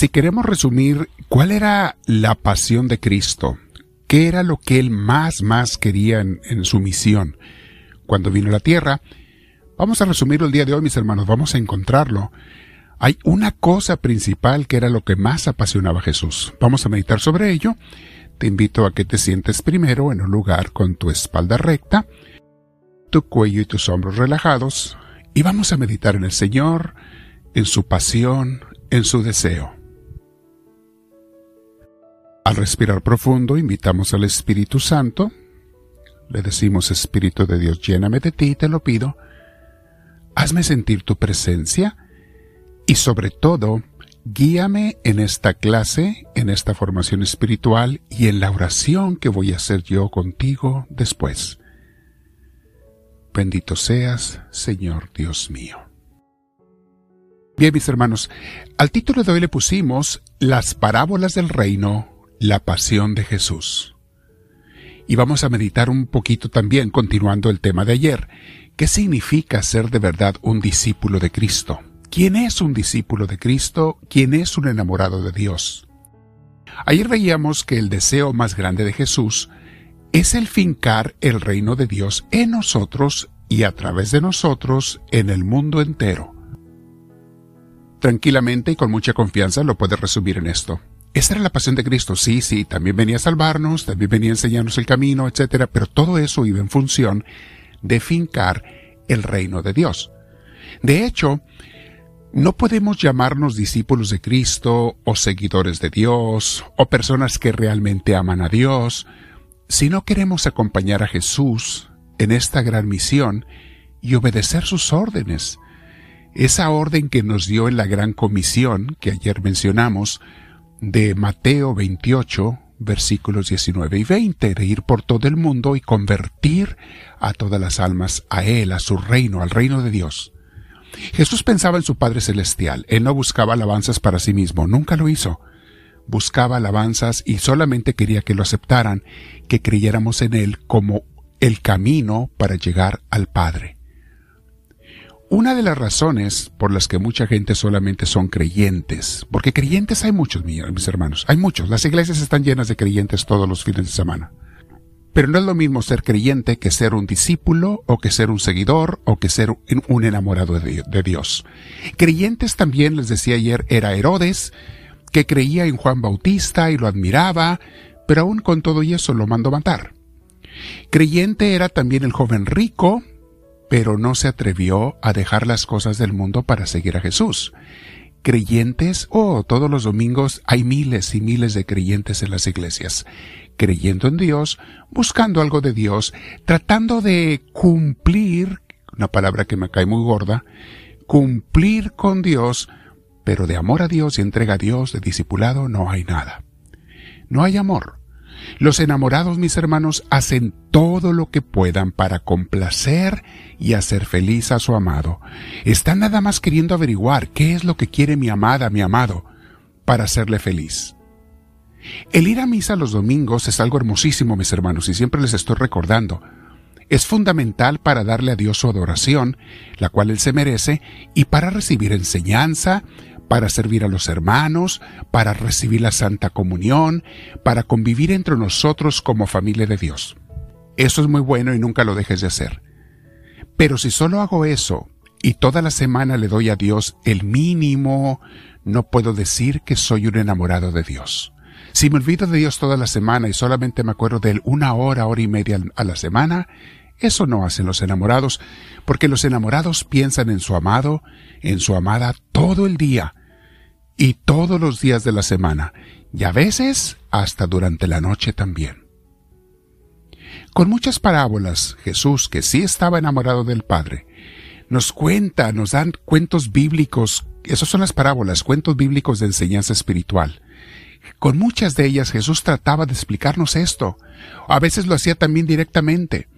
Si queremos resumir cuál era la pasión de Cristo, qué era lo que él más, más quería en, su misión cuando vino a la tierra, vamos a resumirlo el día de hoy, mis hermanos, vamos a encontrarlo. Hay una cosa principal que era lo que más apasionaba a Jesús. Vamos a meditar sobre ello. Te invito a que te sientes primero en un lugar con tu espalda recta, tu cuello y tus hombros relajados, y vamos a meditar en el Señor, en su pasión, en su deseo. Al respirar profundo, invitamos al Espíritu Santo. Le decimos, Espíritu de Dios, lléname de ti, te lo pido. Hazme sentir tu presencia y sobre todo, guíame en esta clase, en esta formación espiritual y en la oración que voy a hacer yo contigo después. Bendito seas, Señor Dios mío. Bien, mis hermanos, al título de hoy le pusimos Las parábolas del reino, la pasión de Jesús. Y vamos a meditar un poquito también, continuando el tema de ayer, ¿qué significa ser de verdad un discípulo de Cristo? ¿Quién es un discípulo de Cristo? ¿Quién es un enamorado de Dios? Ayer veíamos que el deseo más grande de Jesús es el fincar el reino de Dios en nosotros y a través de nosotros en el mundo entero. Tranquilamente y con mucha confianza lo puedes resumir en esto. Esa era la pasión de Cristo, sí, sí, también venía a salvarnos, también venía a enseñarnos el camino, etc. Pero todo eso iba en función de fincar el reino de Dios. De hecho, no podemos llamarnos discípulos de Cristo o seguidores de Dios o personas que realmente aman a Dios, si no queremos acompañar a Jesús en esta gran misión y obedecer sus órdenes. Esa orden que nos dio en la gran comisión que ayer mencionamos de Mateo 28, versículos 19 y 20, de ir por todo el mundo y convertir a todas las almas a Él, a su reino, al reino de Dios. Jesús pensaba en su Padre Celestial, Él no buscaba alabanzas para sí mismo, nunca lo hizo buscaba alabanzas y solamente quería que lo aceptaran, que creyéramos en Él como el camino para llegar al Padre. Una de las razones por las que mucha gente solamente son creyentes, porque creyentes hay muchos, mis hermanos, hay muchos, las iglesias están llenas de creyentes todos los fines de semana. Pero no es lo mismo ser creyente que ser un discípulo o que ser un seguidor o que ser un enamorado de Dios. Creyentes también, les decía ayer, era Herodes, que creía en Juan Bautista y lo admiraba, pero aún con todo eso lo mandó matar. Creyente era también el joven rico, pero no se atrevió a dejar las cosas del mundo para seguir a Jesús. Creyentes, oh, todos los domingos hay miles y miles de creyentes en las iglesias, creyendo en Dios, buscando algo de Dios, tratando de cumplir, una palabra que me cae muy gorda, cumplir con Dios pero de amor a Dios y entrega a Dios, de discipulado, no hay nada. No hay amor. Los enamorados, mis hermanos, hacen todo lo que puedan para complacer y hacer feliz a su amado. Están nada más queriendo averiguar qué es lo que quiere mi amada, mi amado, para hacerle feliz. El ir a misa los domingos es algo hermosísimo, mis hermanos, y siempre les estoy recordando. Es fundamental para darle a Dios su adoración, la cual Él se merece, y para recibir enseñanza, para servir a los hermanos, para recibir la Santa Comunión, para convivir entre nosotros como familia de Dios. Eso es muy bueno y nunca lo dejes de hacer. Pero si solo hago eso y toda la semana le doy a Dios el mínimo, no puedo decir que soy un enamorado de Dios. Si me olvido de Dios toda la semana y solamente me acuerdo de Él una hora, hora y media a la semana, eso no hacen los enamorados, porque los enamorados piensan en su amado, en su amada todo el día, y todos los días de la semana, y a veces hasta durante la noche también. Con muchas parábolas, Jesús, que sí estaba enamorado del Padre, nos cuenta, nos dan cuentos bíblicos, esas son las parábolas, cuentos bíblicos de enseñanza espiritual. Con muchas de ellas Jesús trataba de explicarnos esto. A veces lo hacía también directamente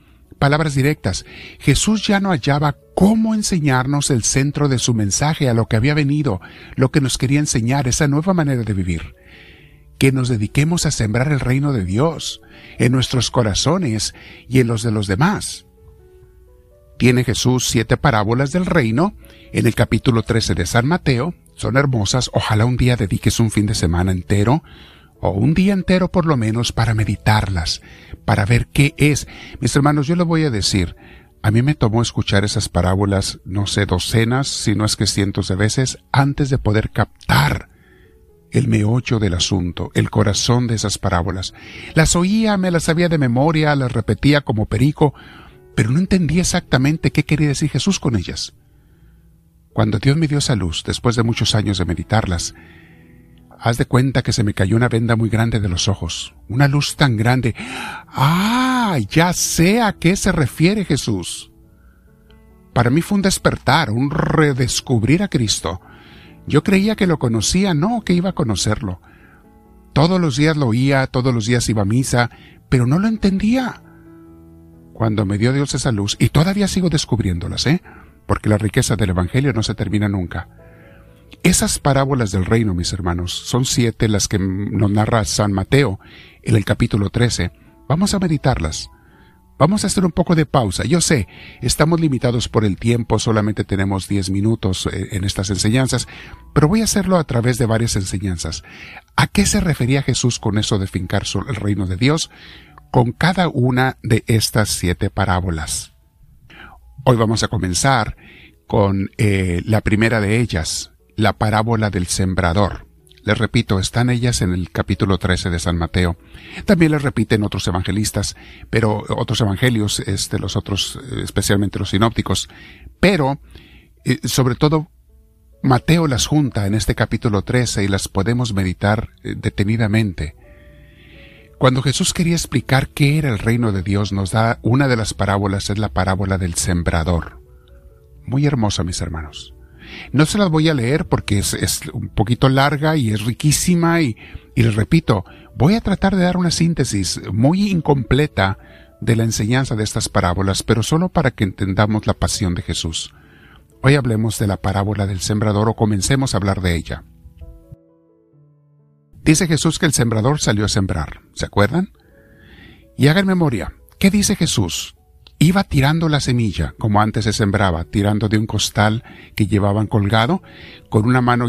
palabras directas. Jesús ya no hallaba cómo enseñarnos el centro de su mensaje a lo que había venido, lo que nos quería enseñar, esa nueva manera de vivir. Que nos dediquemos a sembrar el reino de Dios en nuestros corazones y en los de los demás. Tiene Jesús siete parábolas del reino en el capítulo 13 de San Mateo, son hermosas. Ojalá un día dediques un fin de semana entero o un día entero por lo menos para meditarlas, para ver qué es. Mis hermanos, yo le voy a decir, a mí me tomó escuchar esas parábolas, no sé, docenas, si no es que cientos de veces, antes de poder captar el meollo del asunto, el corazón de esas parábolas. Las oía, me las sabía de memoria, las repetía como perico, pero no entendía exactamente qué quería decir Jesús con ellas. Cuando Dios me dio esa luz, después de muchos años de meditarlas, haz de cuenta que se me cayó una venda muy grande de los ojos, una luz tan grande. Ah, ya sé a qué se refiere Jesús. Para mí fue un despertar, un redescubrir a Cristo. Yo creía que lo conocía, no que iba a conocerlo. Todos los días lo oía, todos los días iba a misa, pero no lo entendía. Cuando me dio Dios esa luz, y todavía sigo descubriéndolas, ¿eh? Porque la riqueza del Evangelio no se termina nunca. Esas parábolas del reino, mis hermanos, son siete las que nos narra San Mateo en el capítulo 13. Vamos a meditarlas. Vamos a hacer un poco de pausa. Yo sé, estamos limitados por el tiempo, solamente tenemos diez minutos eh, en estas enseñanzas, pero voy a hacerlo a través de varias enseñanzas. ¿A qué se refería Jesús con eso de fincar el reino de Dios? Con cada una de estas siete parábolas. Hoy vamos a comenzar con eh, la primera de ellas, la parábola del sembrador. Les repito, están ellas en el capítulo 13 de San Mateo. También les repiten otros evangelistas, pero otros evangelios, este, los otros, especialmente los sinópticos. Pero, eh, sobre todo, Mateo las junta en este capítulo 13 y las podemos meditar eh, detenidamente. Cuando Jesús quería explicar qué era el reino de Dios, nos da una de las parábolas, es la parábola del sembrador. Muy hermosa, mis hermanos. No se las voy a leer porque es, un poquito larga y es riquísima y, y les repito, voy a tratar de dar una síntesis muy incompleta de la enseñanza de estas parábolas, pero solo para que entendamos la pasión de Jesús. Hoy hablemos de la parábola del sembrador o comencemos a hablar de ella. Dice Jesús que el sembrador salió a sembrar, ¿se acuerdan? Y hagan memoria, ¿qué dice Jesús? Iba tirando la semilla, como antes se sembraba, tirando de un costal que llevaban colgado, con una mano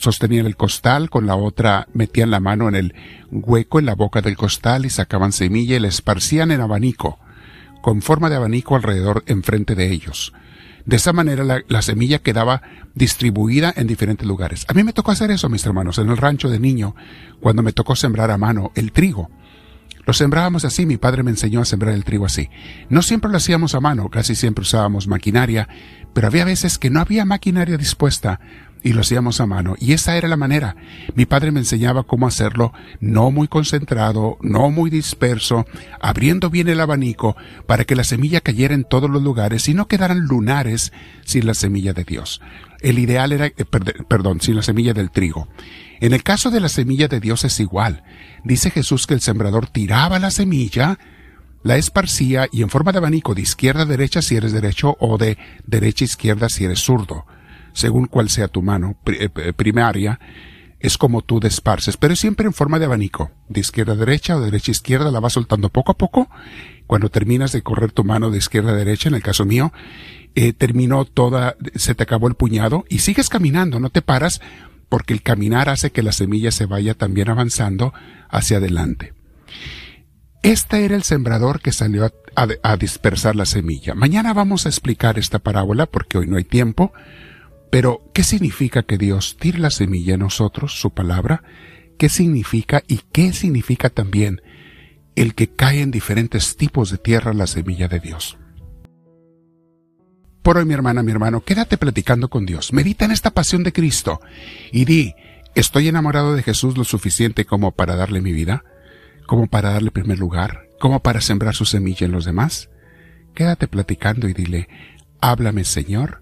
sostenían el costal, con la otra metían la mano en el hueco en la boca del costal y sacaban semilla y la esparcían en abanico, con forma de abanico alrededor enfrente de ellos. De esa manera la, la, semilla quedaba distribuida en diferentes lugares. A mí me tocó hacer eso, mis hermanos, en el rancho de niño, cuando me tocó sembrar a mano el trigo. Lo sembrábamos así, mi padre me enseñó a sembrar el trigo así. No siempre lo hacíamos a mano, casi siempre usábamos maquinaria, pero había veces que no había maquinaria dispuesta y lo hacíamos a mano. Y esa era la manera. Mi padre me enseñaba cómo hacerlo, no muy concentrado, no muy disperso, abriendo bien el abanico para que la semilla cayera en todos los lugares y no quedaran lunares sin la semilla de Dios. El ideal era, eh, perdón, sin la semilla del trigo. En el caso de la semilla de Dios es igual. Dice Jesús que el sembrador tiraba la semilla, la esparcía y en forma de abanico de izquierda a derecha si eres derecho o de derecha a izquierda si eres zurdo, según cual sea tu mano eh, primaria, es como tú desparces, pero siempre en forma de abanico, de izquierda a derecha o de derecha a izquierda, la vas soltando poco a poco. Cuando terminas de correr tu mano de izquierda a derecha, en el caso mío, eh, terminó toda, se te acabó el puñado y sigues caminando, no te paras porque el caminar hace que la semilla se vaya también avanzando hacia adelante. Este era el sembrador que salió a, dispersar la semilla. Mañana vamos a explicar esta parábola porque hoy no hay tiempo, pero ¿qué significa que Dios tire la semilla en nosotros, su palabra? ¿Qué significa y qué significa también el que cae en diferentes tipos de tierra la semilla de Dios? Por hoy, mi hermana, mi hermano, quédate platicando con Dios. Medita en esta pasión de Cristo y di, ¿estoy enamorado de Jesús lo suficiente como para darle mi vida? ¿Como para darle primer lugar? ¿Como para sembrar su semilla en los demás? Quédate platicando y dile, háblame Señor,